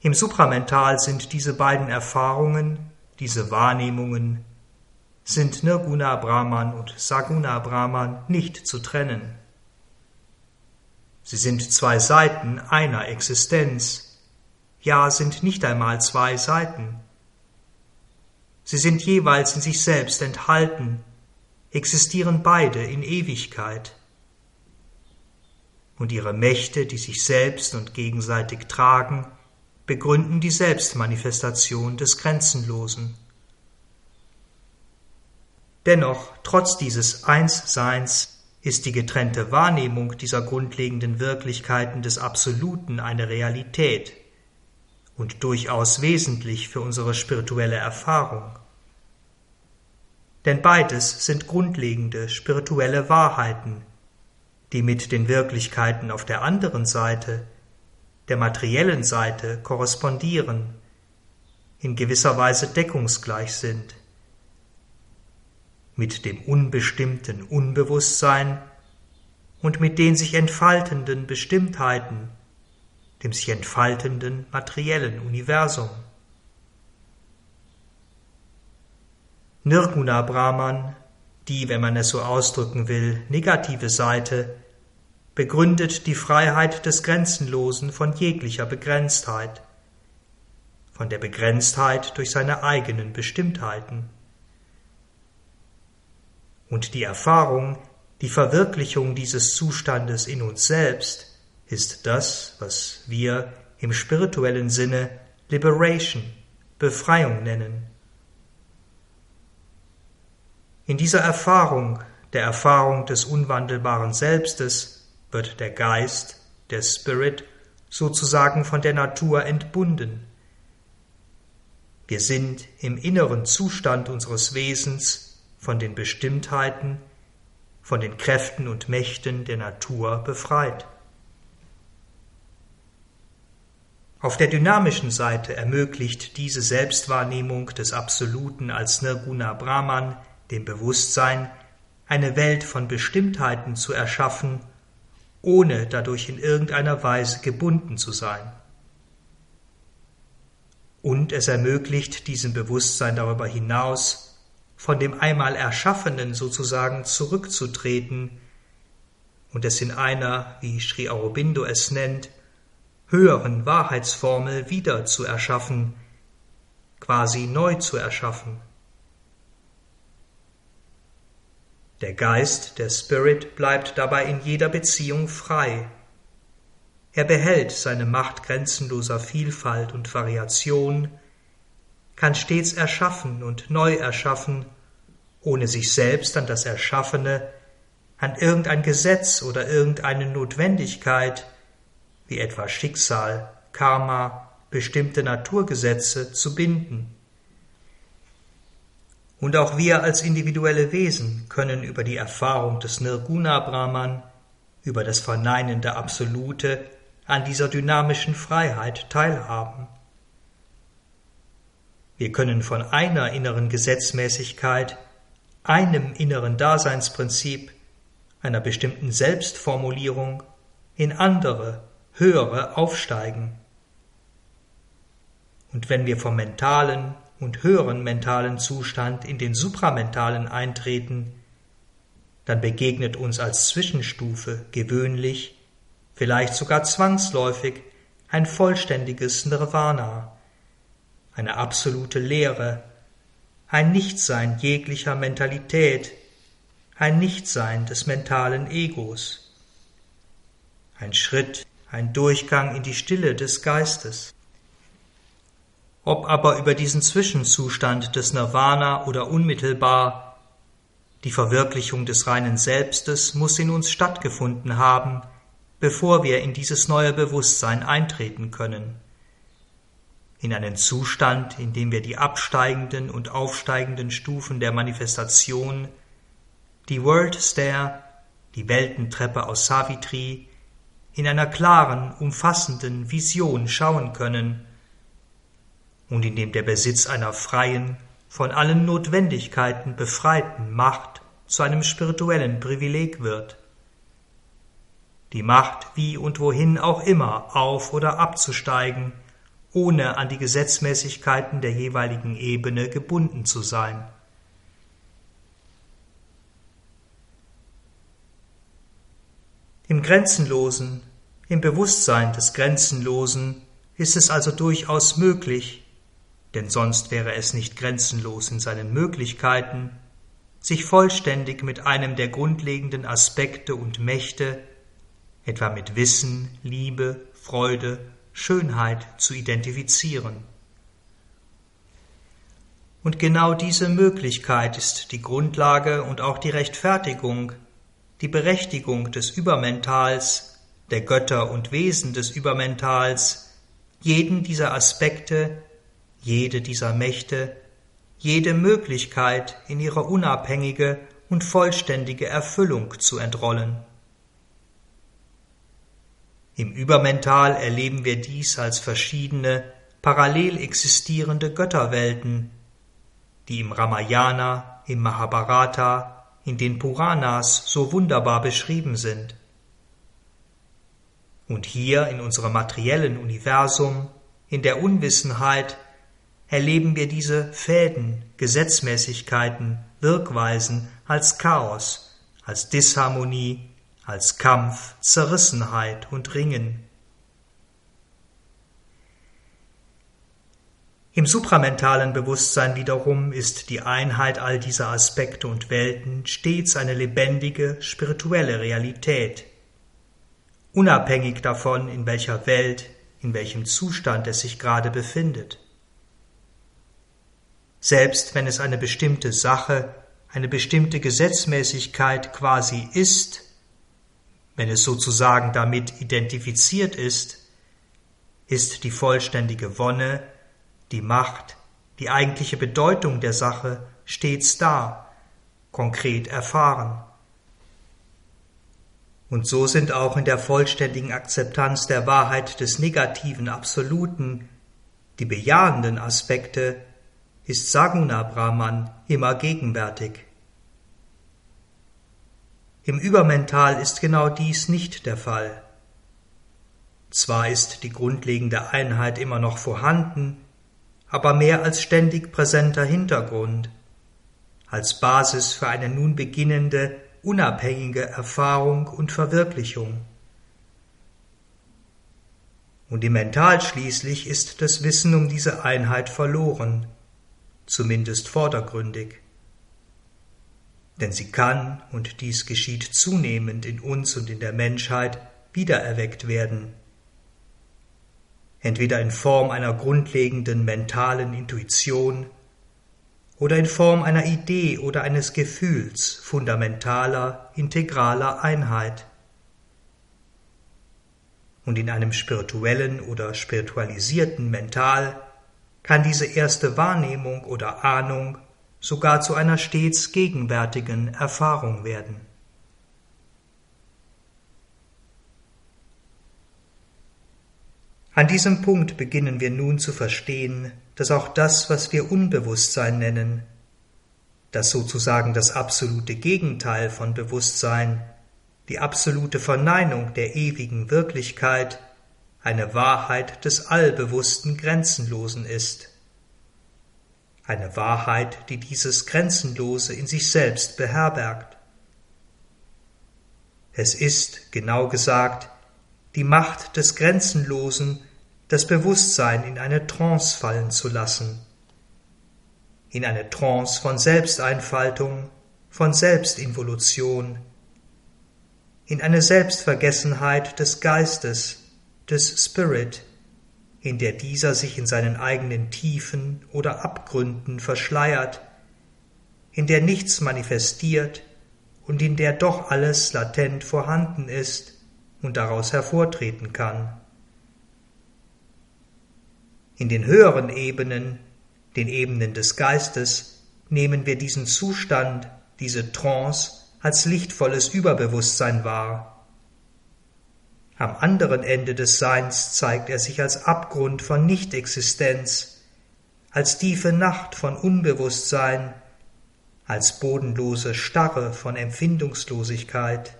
Im Supramental sind diese beiden Erfahrungen, diese Wahrnehmungen, sind Nirguna Brahman und Saguna Brahman nicht zu trennen. Sie sind zwei Seiten einer Existenz, ja sind nicht einmal zwei Seiten. Sie sind jeweils in sich selbst enthalten, existieren beide in Ewigkeit. Und ihre Mächte, die sich selbst und gegenseitig tragen, begründen die Selbstmanifestation des Grenzenlosen. Dennoch, trotz dieses Einsseins, ist die getrennte Wahrnehmung dieser grundlegenden Wirklichkeiten des Absoluten eine Realität und durchaus wesentlich für unsere spirituelle Erfahrung. Denn beides sind grundlegende spirituelle Wahrheiten, die mit den Wirklichkeiten auf der anderen Seite der materiellen Seite korrespondieren, in gewisser Weise deckungsgleich sind. Mit dem unbestimmten Unbewusstsein und mit den sich entfaltenden Bestimmtheiten, dem sich entfaltenden materiellen Universum. Nirguna Brahman, die, wenn man es so ausdrücken will, negative Seite, begründet die Freiheit des Grenzenlosen von jeglicher Begrenztheit, von der Begrenztheit durch seine eigenen Bestimmtheiten. Und die Erfahrung, die Verwirklichung dieses Zustandes in uns selbst ist das, was wir im spirituellen Sinne Liberation, Befreiung nennen. In dieser Erfahrung, der Erfahrung des unwandelbaren Selbstes, wird der Geist, der Spirit, sozusagen von der Natur entbunden. Wir sind im inneren Zustand unseres Wesens von den Bestimmtheiten, von den Kräften und Mächten der Natur befreit. Auf der dynamischen Seite ermöglicht diese Selbstwahrnehmung des Absoluten als Nirguna Brahman dem Bewusstsein, eine Welt von Bestimmtheiten zu erschaffen ohne dadurch in irgendeiner Weise gebunden zu sein. Und es ermöglicht diesem Bewusstsein darüber hinaus, von dem einmal Erschaffenen sozusagen zurückzutreten und es in einer, wie Sri Aurobindo es nennt, höheren Wahrheitsformel wieder zu erschaffen, quasi neu zu erschaffen. Der Geist, der Spirit, bleibt dabei in jeder Beziehung frei. Er behält seine Macht grenzenloser Vielfalt und Variation, kann stets erschaffen und neu erschaffen, ohne sich selbst an das Erschaffene, an irgendein Gesetz oder irgendeine Notwendigkeit, wie etwa Schicksal, Karma, bestimmte Naturgesetze zu binden. Und auch wir als individuelle Wesen können über die Erfahrung des Nirguna Brahman, über das verneinende Absolute, an dieser dynamischen Freiheit teilhaben. Wir können von einer inneren Gesetzmäßigkeit, einem inneren Daseinsprinzip, einer bestimmten Selbstformulierung in andere, höhere aufsteigen. Und wenn wir vom mentalen und höheren mentalen Zustand in den supramentalen eintreten, dann begegnet uns als Zwischenstufe gewöhnlich, vielleicht sogar zwangsläufig, ein vollständiges Nirvana, eine absolute Leere, ein Nichtsein jeglicher Mentalität, ein Nichtsein des mentalen Egos, ein Schritt, ein Durchgang in die Stille des Geistes. Ob aber über diesen Zwischenzustand des Nirvana oder unmittelbar, die Verwirklichung des reinen Selbstes muss in uns stattgefunden haben, bevor wir in dieses neue Bewusstsein eintreten können in einen Zustand, in dem wir die absteigenden und aufsteigenden Stufen der Manifestation, die World Stair, die Weltentreppe aus Savitri, in einer klaren, umfassenden Vision schauen können und in dem der Besitz einer freien, von allen Notwendigkeiten befreiten Macht zu einem spirituellen Privileg wird. Die Macht, wie und wohin auch immer auf oder abzusteigen, ohne an die Gesetzmäßigkeiten der jeweiligen Ebene gebunden zu sein. Im Grenzenlosen, im Bewusstsein des Grenzenlosen ist es also durchaus möglich, denn sonst wäre es nicht grenzenlos in seinen Möglichkeiten, sich vollständig mit einem der grundlegenden Aspekte und Mächte, etwa mit Wissen, Liebe, Freude Schönheit zu identifizieren. Und genau diese Möglichkeit ist die Grundlage und auch die Rechtfertigung, die Berechtigung des Übermentals, der Götter und Wesen des Übermentals, jeden dieser Aspekte, jede dieser Mächte, jede Möglichkeit in ihre unabhängige und vollständige Erfüllung zu entrollen. Im Übermental erleben wir dies als verschiedene, parallel existierende Götterwelten, die im Ramayana, im Mahabharata, in den Puranas so wunderbar beschrieben sind. Und hier in unserem materiellen Universum, in der Unwissenheit, erleben wir diese Fäden, Gesetzmäßigkeiten, Wirkweisen als Chaos, als Disharmonie, als Kampf, Zerrissenheit und Ringen. Im supramentalen Bewusstsein wiederum ist die Einheit all dieser Aspekte und Welten stets eine lebendige spirituelle Realität, unabhängig davon, in welcher Welt, in welchem Zustand es sich gerade befindet. Selbst wenn es eine bestimmte Sache, eine bestimmte Gesetzmäßigkeit quasi ist, wenn es sozusagen damit identifiziert ist, ist die vollständige Wonne, die Macht, die eigentliche Bedeutung der Sache stets da, konkret erfahren. Und so sind auch in der vollständigen Akzeptanz der Wahrheit des negativen Absoluten die bejahenden Aspekte, ist Saguna Brahman immer gegenwärtig. Im Übermental ist genau dies nicht der Fall. Zwar ist die grundlegende Einheit immer noch vorhanden, aber mehr als ständig präsenter Hintergrund, als Basis für eine nun beginnende, unabhängige Erfahrung und Verwirklichung. Und im Mental schließlich ist das Wissen um diese Einheit verloren, zumindest vordergründig denn sie kann, und dies geschieht zunehmend in uns und in der Menschheit, wiedererweckt werden. Entweder in Form einer grundlegenden mentalen Intuition oder in Form einer Idee oder eines Gefühls fundamentaler, integraler Einheit. Und in einem spirituellen oder spiritualisierten Mental kann diese erste Wahrnehmung oder Ahnung sogar zu einer stets gegenwärtigen Erfahrung werden. An diesem Punkt beginnen wir nun zu verstehen, dass auch das, was wir Unbewusstsein nennen, das sozusagen das absolute Gegenteil von Bewusstsein, die absolute Verneinung der ewigen Wirklichkeit, eine Wahrheit des allbewussten Grenzenlosen ist. Eine Wahrheit, die dieses Grenzenlose in sich selbst beherbergt. Es ist, genau gesagt, die Macht des Grenzenlosen, das Bewusstsein in eine Trance fallen zu lassen, in eine Trance von Selbsteinfaltung, von Selbstinvolution, in eine Selbstvergessenheit des Geistes, des Spirit, in der dieser sich in seinen eigenen Tiefen oder Abgründen verschleiert, in der nichts manifestiert und in der doch alles latent vorhanden ist und daraus hervortreten kann. In den höheren Ebenen, den Ebenen des Geistes, nehmen wir diesen Zustand, diese Trance als lichtvolles Überbewusstsein wahr. Am anderen Ende des Seins zeigt er sich als Abgrund von Nichtexistenz, als tiefe Nacht von Unbewusstsein, als bodenlose Starre von Empfindungslosigkeit,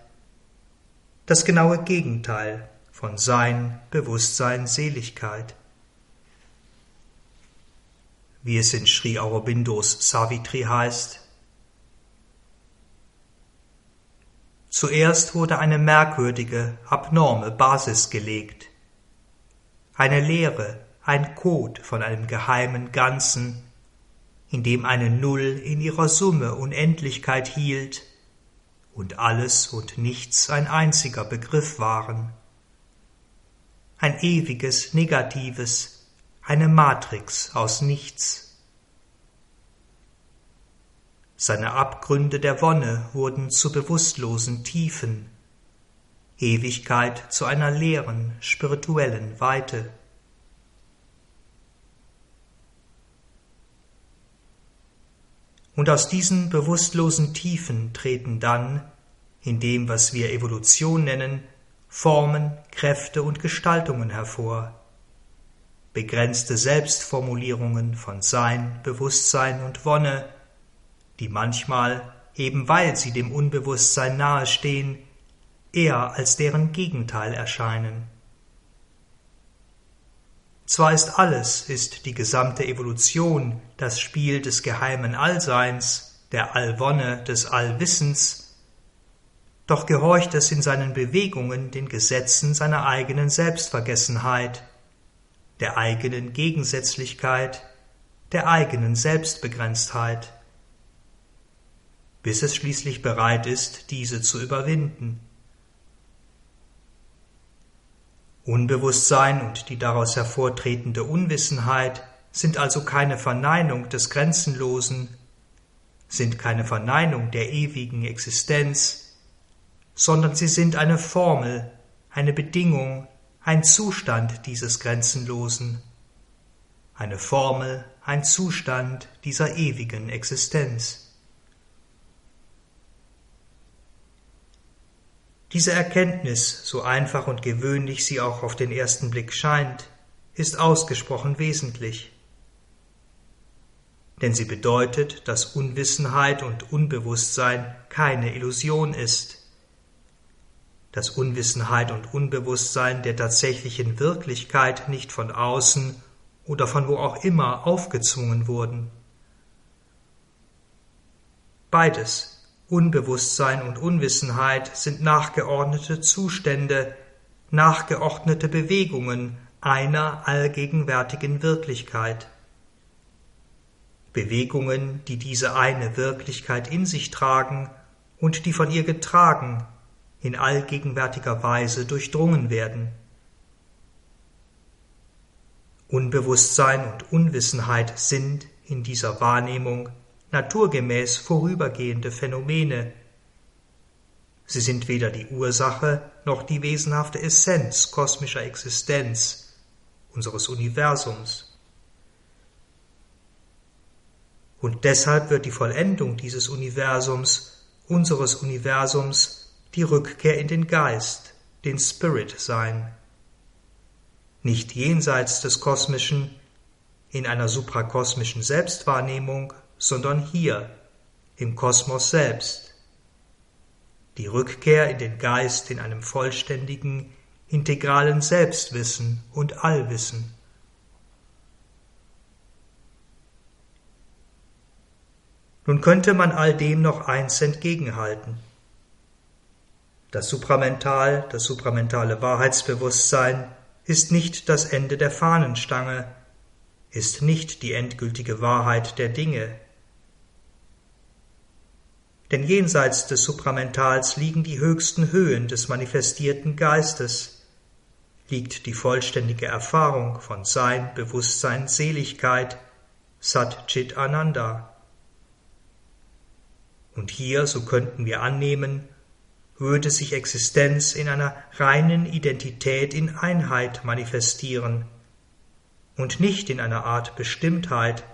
das genaue Gegenteil von Sein, Bewusstsein, Seligkeit wie es in Sri Aurobindos Savitri heißt. Zuerst wurde eine merkwürdige, abnorme Basis gelegt. Eine Lehre, ein Code von einem geheimen Ganzen, in dem eine Null in ihrer Summe Unendlichkeit hielt und alles und nichts ein einziger Begriff waren. Ein ewiges, negatives, eine Matrix aus nichts. Seine Abgründe der Wonne wurden zu bewusstlosen Tiefen, Ewigkeit zu einer leeren, spirituellen Weite. Und aus diesen bewusstlosen Tiefen treten dann, in dem, was wir Evolution nennen, Formen, Kräfte und Gestaltungen hervor, begrenzte Selbstformulierungen von Sein, Bewusstsein und Wonne, die manchmal, eben weil sie dem Unbewusstsein nahestehen, eher als deren Gegenteil erscheinen. Zwar ist alles, ist die gesamte Evolution das Spiel des geheimen Allseins, der Allwonne, des Allwissens, doch gehorcht es in seinen Bewegungen den Gesetzen seiner eigenen Selbstvergessenheit, der eigenen Gegensätzlichkeit, der eigenen Selbstbegrenztheit, bis es schließlich bereit ist, diese zu überwinden. Unbewusstsein und die daraus hervortretende Unwissenheit sind also keine Verneinung des Grenzenlosen, sind keine Verneinung der ewigen Existenz, sondern sie sind eine Formel, eine Bedingung ein Zustand dieses Grenzenlosen, eine Formel, ein Zustand dieser ewigen Existenz. Diese Erkenntnis, so einfach und gewöhnlich sie auch auf den ersten Blick scheint, ist ausgesprochen wesentlich. Denn sie bedeutet, dass Unwissenheit und Unbewusstsein keine Illusion ist, dass Unwissenheit und Unbewusstsein der tatsächlichen Wirklichkeit nicht von außen oder von wo auch immer aufgezwungen wurden. Beides, Unbewusstsein und Unwissenheit, sind nachgeordnete Zustände, nachgeordnete Bewegungen einer allgegenwärtigen Wirklichkeit. Bewegungen, die diese eine Wirklichkeit in sich tragen und die von ihr getragen, in allgegenwärtiger Weise durchdrungen werden. Unbewusstsein und Unwissenheit sind in dieser Wahrnehmung naturgemäß vorübergehende Phänomene. Sie sind weder die Ursache noch die wesenhafte Essenz kosmischer Existenz, unseres Universums. Und deshalb wird die Vollendung dieses Universums, unseres Universums, die Rückkehr in den Geist, den Spirit sein. Nicht jenseits des Kosmischen, in einer suprakosmischen Selbstwahrnehmung, sondern hier, im Kosmos selbst. Die Rückkehr in den Geist in einem vollständigen, integralen Selbstwissen und Allwissen. Nun könnte man all dem noch eins entgegenhalten. Das Supramental, das supramentale Wahrheitsbewusstsein ist nicht das Ende der Fahnenstange, ist nicht die endgültige Wahrheit der Dinge. Denn jenseits des Supramentals liegen die höchsten Höhen des manifestierten Geistes, liegt die vollständige Erfahrung von Sein, Bewusstsein, Seligkeit, Sat Chit Ananda. Und hier, so könnten wir annehmen, würde sich Existenz in einer reinen Identität in Einheit manifestieren und nicht in einer Art Bestimmtheit,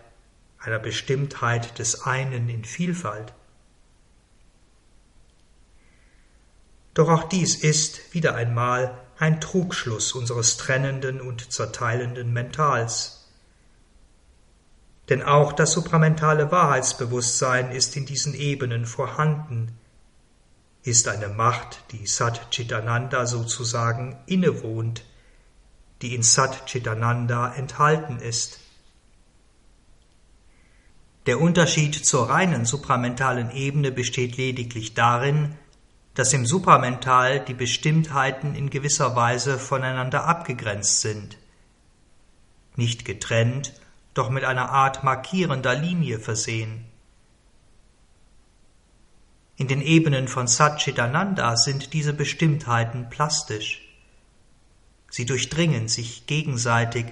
einer Bestimmtheit des einen in Vielfalt. Doch auch dies ist wieder einmal ein Trugschluss unseres trennenden und zerteilenden Mentals. Denn auch das supramentale Wahrheitsbewusstsein ist in diesen Ebenen vorhanden, ist eine Macht, die Sat Chitananda sozusagen innewohnt, die in Sat Chitananda enthalten ist. Der Unterschied zur reinen supramentalen Ebene besteht lediglich darin, dass im Supramental die Bestimmtheiten in gewisser Weise voneinander abgegrenzt sind, nicht getrennt, doch mit einer Art markierender Linie versehen. In den Ebenen von Satchitananda sind diese Bestimmtheiten plastisch. Sie durchdringen sich gegenseitig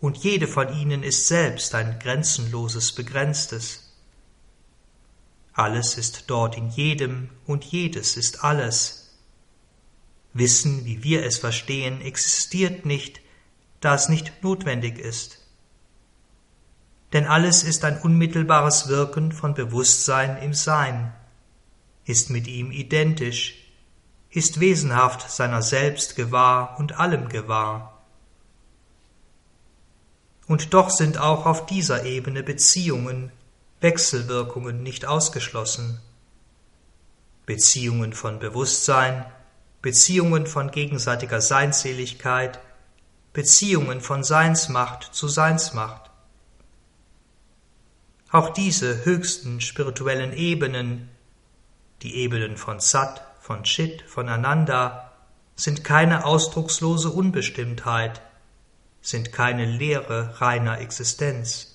und jede von ihnen ist selbst ein grenzenloses Begrenztes. Alles ist dort in jedem und jedes ist alles. Wissen, wie wir es verstehen, existiert nicht, da es nicht notwendig ist denn alles ist ein unmittelbares Wirken von Bewusstsein im Sein, ist mit ihm identisch, ist wesenhaft seiner selbst gewahr und allem gewahr. Und doch sind auch auf dieser Ebene Beziehungen, Wechselwirkungen nicht ausgeschlossen. Beziehungen von Bewusstsein, Beziehungen von gegenseitiger Seinseligkeit, Beziehungen von Seinsmacht zu Seinsmacht. Auch diese höchsten spirituellen Ebenen, die Ebenen von Sat, von Chit, von Ananda, sind keine ausdruckslose Unbestimmtheit, sind keine Lehre reiner Existenz.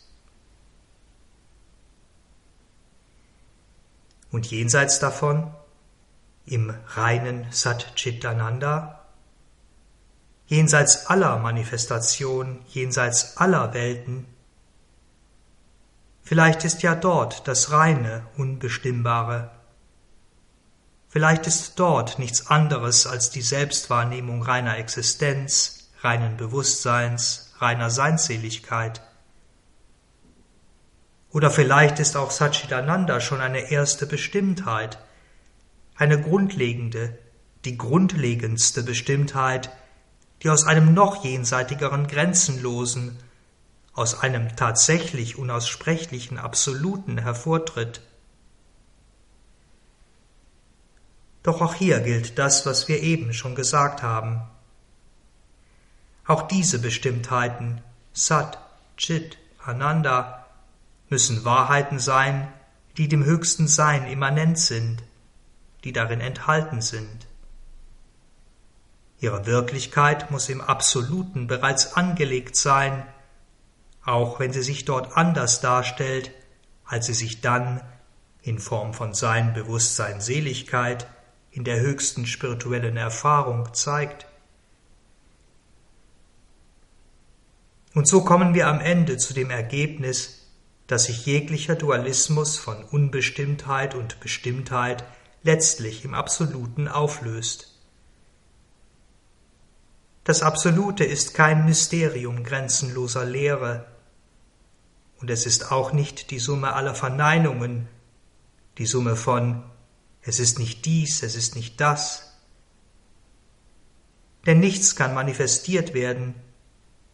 Und jenseits davon, im reinen Sat Chit Ananda, jenseits aller Manifestation, jenseits aller Welten, Vielleicht ist ja dort das reine, unbestimmbare. Vielleicht ist dort nichts anderes als die Selbstwahrnehmung reiner Existenz, reinen Bewusstseins, reiner Seinseligkeit. Oder vielleicht ist auch Satchitananda schon eine erste Bestimmtheit, eine grundlegende, die grundlegendste Bestimmtheit, die aus einem noch jenseitigeren Grenzenlosen, aus einem tatsächlich unaussprechlichen Absoluten hervortritt. Doch auch hier gilt das, was wir eben schon gesagt haben. Auch diese Bestimmtheiten, Sat, Chit, Ananda, müssen Wahrheiten sein, die dem höchsten Sein immanent sind, die darin enthalten sind. Ihre Wirklichkeit muss im Absoluten bereits angelegt sein, auch wenn sie sich dort anders darstellt, als sie sich dann in Form von Sein, Bewusstsein, Seligkeit in der höchsten spirituellen Erfahrung zeigt. Und so kommen wir am Ende zu dem Ergebnis, dass sich jeglicher Dualismus von Unbestimmtheit und Bestimmtheit letztlich im Absoluten auflöst. Das Absolute ist kein Mysterium grenzenloser Lehre, und es ist auch nicht die Summe aller Verneinungen, die Summe von es ist nicht dies, es ist nicht das. Denn nichts kann manifestiert werden,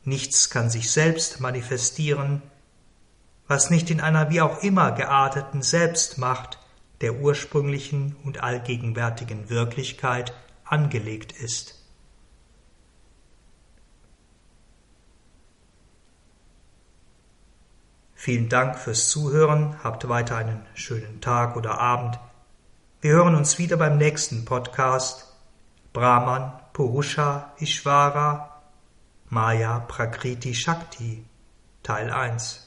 nichts kann sich selbst manifestieren, was nicht in einer wie auch immer gearteten Selbstmacht der ursprünglichen und allgegenwärtigen Wirklichkeit angelegt ist. Vielen Dank fürs Zuhören, habt weiter einen schönen Tag oder Abend. Wir hören uns wieder beim nächsten Podcast Brahman Purusha Ishvara Maya Prakriti Shakti Teil 1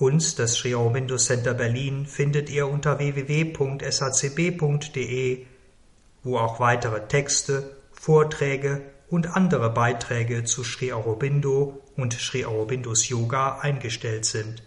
Uns, das Sri Aurobindo Center Berlin, findet ihr unter www.sacb.de, wo auch weitere Texte, Vorträge und andere Beiträge zu Sri Aurobindo und Sri Aurobindos Yoga eingestellt sind.